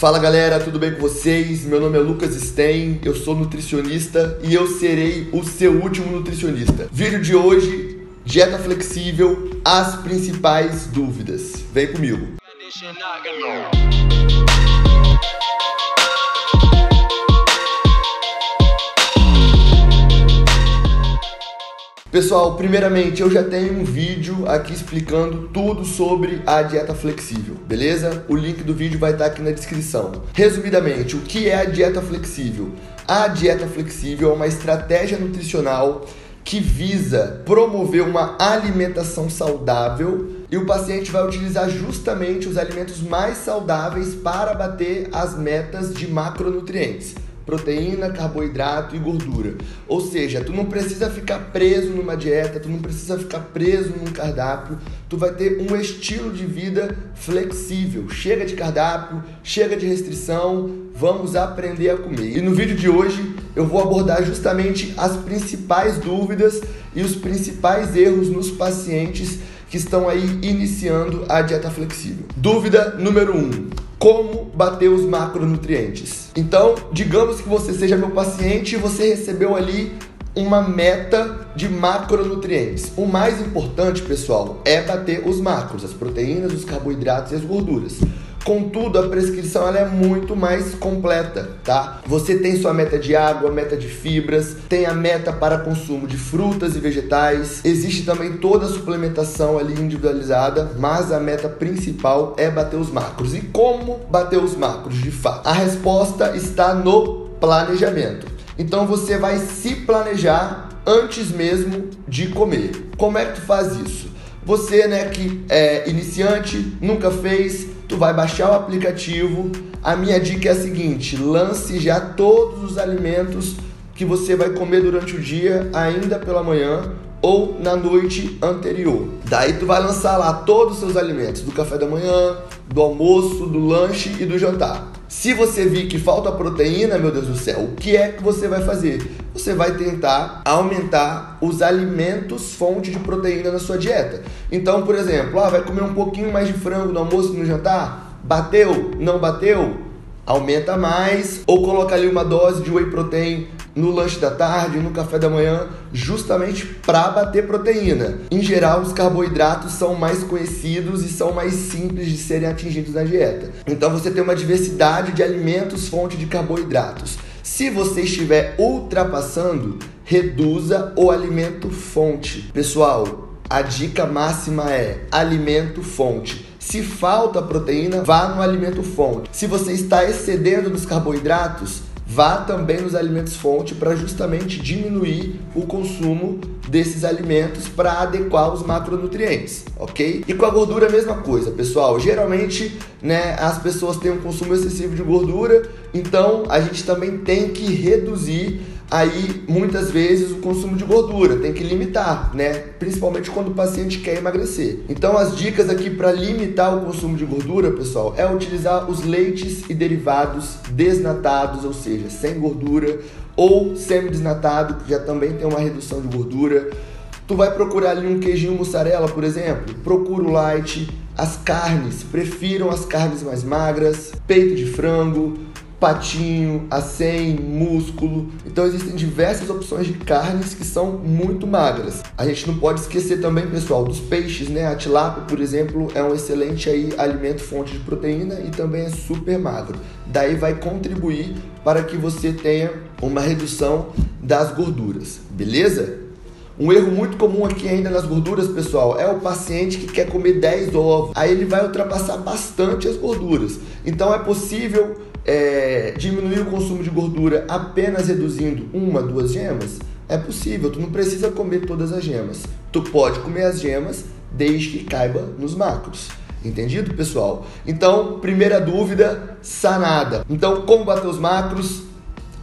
Fala galera, tudo bem com vocês? Meu nome é Lucas Stein, eu sou nutricionista e eu serei o seu último nutricionista. Vídeo de hoje, dieta flexível, as principais dúvidas. Vem comigo. Pessoal, primeiramente eu já tenho um vídeo aqui explicando tudo sobre a dieta flexível, beleza? O link do vídeo vai estar aqui na descrição. Resumidamente, o que é a dieta flexível? A dieta flexível é uma estratégia nutricional que visa promover uma alimentação saudável e o paciente vai utilizar justamente os alimentos mais saudáveis para bater as metas de macronutrientes proteína, carboidrato e gordura. Ou seja, tu não precisa ficar preso numa dieta, tu não precisa ficar preso num cardápio, tu vai ter um estilo de vida flexível. Chega de cardápio, chega de restrição, vamos aprender a comer. E no vídeo de hoje eu vou abordar justamente as principais dúvidas e os principais erros nos pacientes que estão aí iniciando a dieta flexível. Dúvida número 1. Um, como bater os macronutrientes. Então, digamos que você seja meu paciente e você recebeu ali uma meta de macronutrientes. O mais importante, pessoal, é bater os macros, as proteínas, os carboidratos e as gorduras. Contudo, a prescrição ela é muito mais completa, tá? Você tem sua meta de água, meta de fibras, tem a meta para consumo de frutas e vegetais. Existe também toda a suplementação ali individualizada, mas a meta principal é bater os macros. E como bater os macros de fato? A resposta está no planejamento. Então você vai se planejar antes mesmo de comer. Como é que tu faz isso? Você, né, que é iniciante, nunca fez, tu vai baixar o aplicativo. A minha dica é a seguinte: lance já todos os alimentos que você vai comer durante o dia, ainda pela manhã ou na noite anterior. Daí tu vai lançar lá todos os seus alimentos, do café da manhã, do almoço, do lanche e do jantar. Se você vir que falta proteína, meu Deus do céu, o que é que você vai fazer? Você vai tentar aumentar os alimentos fonte de proteína na sua dieta. Então, por exemplo, ah, vai comer um pouquinho mais de frango no almoço e no jantar? Bateu? Não bateu? Aumenta mais ou coloca ali uma dose de whey protein no lanche da tarde, no café da manhã, justamente para bater proteína. Em geral, os carboidratos são mais conhecidos e são mais simples de serem atingidos na dieta. Então você tem uma diversidade de alimentos fonte de carboidratos. Se você estiver ultrapassando, reduza o alimento fonte. Pessoal, a dica máxima é alimento fonte. Se falta proteína, vá no alimento fonte. Se você está excedendo dos carboidratos, vá também nos alimentos fonte para justamente diminuir o consumo desses alimentos para adequar os macronutrientes, ok? E com a gordura a mesma coisa, pessoal. Geralmente, né, as pessoas têm um consumo excessivo de gordura, então a gente também tem que reduzir aí muitas vezes o consumo de gordura, tem que limitar, né? Principalmente quando o paciente quer emagrecer. Então as dicas aqui para limitar o consumo de gordura, pessoal, é utilizar os leites e derivados desnatados, ou seja, sem gordura, ou semi-desnatado, que já também tem uma redução de gordura. Tu vai procurar ali um queijinho mussarela, por exemplo, procura o light. As carnes, prefiram as carnes mais magras, peito de frango, patinho, acém, músculo. Então existem diversas opções de carnes que são muito magras. A gente não pode esquecer também, pessoal, dos peixes, né? A tilápia, por exemplo, é um excelente aí alimento fonte de proteína e também é super magro. Daí vai contribuir para que você tenha uma redução das gorduras, beleza? Um erro muito comum aqui ainda nas gorduras, pessoal, é o paciente que quer comer 10 ovos. Aí ele vai ultrapassar bastante as gorduras. Então é possível é, diminuir o consumo de gordura apenas reduzindo uma, duas gemas? É possível, tu não precisa comer todas as gemas. Tu pode comer as gemas desde que caiba nos macros. Entendido, pessoal? Então, primeira dúvida sanada. Então, como bater os macros?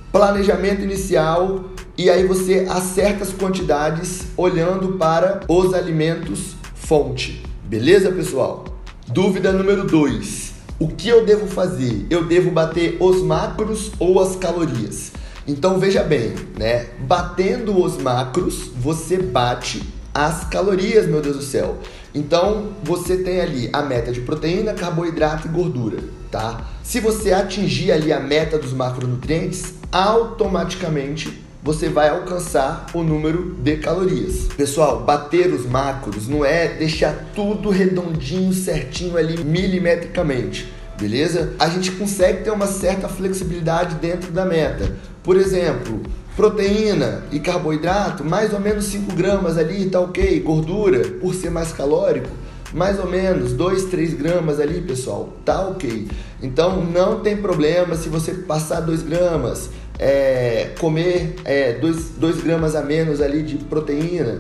Planejamento inicial e aí você acerta as quantidades olhando para os alimentos fonte. Beleza, pessoal? Dúvida número 2 o que eu devo fazer? Eu devo bater os macros ou as calorias? Então veja bem, né? Batendo os macros, você bate as calorias, meu Deus do céu. Então, você tem ali a meta de proteína, carboidrato e gordura, tá? Se você atingir ali a meta dos macronutrientes, automaticamente você vai alcançar o número de calorias. Pessoal, bater os macros não é deixar tudo redondinho, certinho ali milimetricamente, beleza? A gente consegue ter uma certa flexibilidade dentro da meta. Por exemplo, proteína e carboidrato, mais ou menos 5 gramas ali, tá ok. Gordura, por ser mais calórico, mais ou menos 2, 3 gramas ali, pessoal, tá ok. Então não tem problema se você passar 2 gramas é, comer 2 é, dois, dois gramas a menos ali de proteína,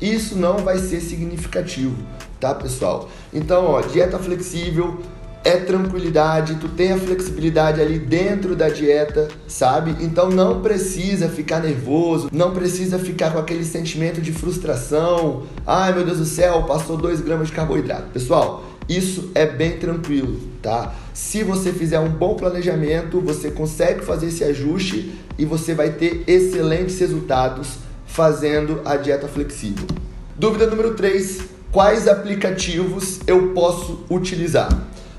isso não vai ser significativo, tá pessoal? Então, ó, dieta flexível é tranquilidade, tu tem a flexibilidade ali dentro da dieta, sabe? Então não precisa ficar nervoso, não precisa ficar com aquele sentimento de frustração. Ai meu Deus do céu, passou 2 gramas de carboidrato. Pessoal, isso é bem tranquilo, tá? Se você fizer um bom planejamento, você consegue fazer esse ajuste e você vai ter excelentes resultados fazendo a dieta flexível. Dúvida número 3: quais aplicativos eu posso utilizar?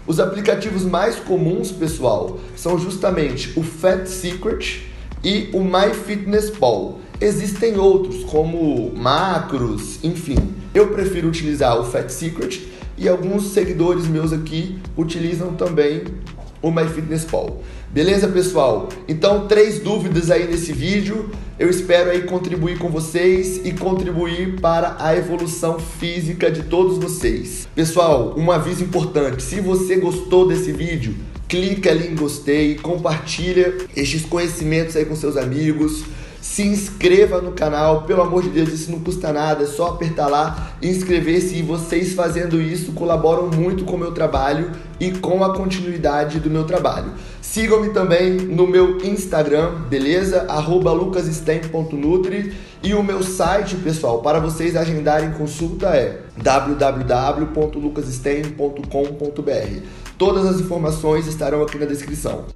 Os aplicativos mais comuns, pessoal, são justamente o Fat Secret e o MyFitnessPal. Existem outros, como Macros, enfim. Eu prefiro utilizar o Fat Secret e alguns seguidores meus aqui utilizam também o MyFitnessPal. Beleza, pessoal? Então, três dúvidas aí nesse vídeo. Eu espero aí contribuir com vocês e contribuir para a evolução física de todos vocês. Pessoal, um aviso importante: se você gostou desse vídeo, clica ali em gostei, compartilha estes conhecimentos aí com seus amigos se inscreva no canal, pelo amor de Deus, isso não custa nada, é só apertar lá inscrever-se. E vocês fazendo isso colaboram muito com o meu trabalho e com a continuidade do meu trabalho. Sigam-me também no meu Instagram, beleza? lucasstein.nutri e o meu site, pessoal, para vocês agendarem consulta é www.lucasstein.com.br. Todas as informações estarão aqui na descrição.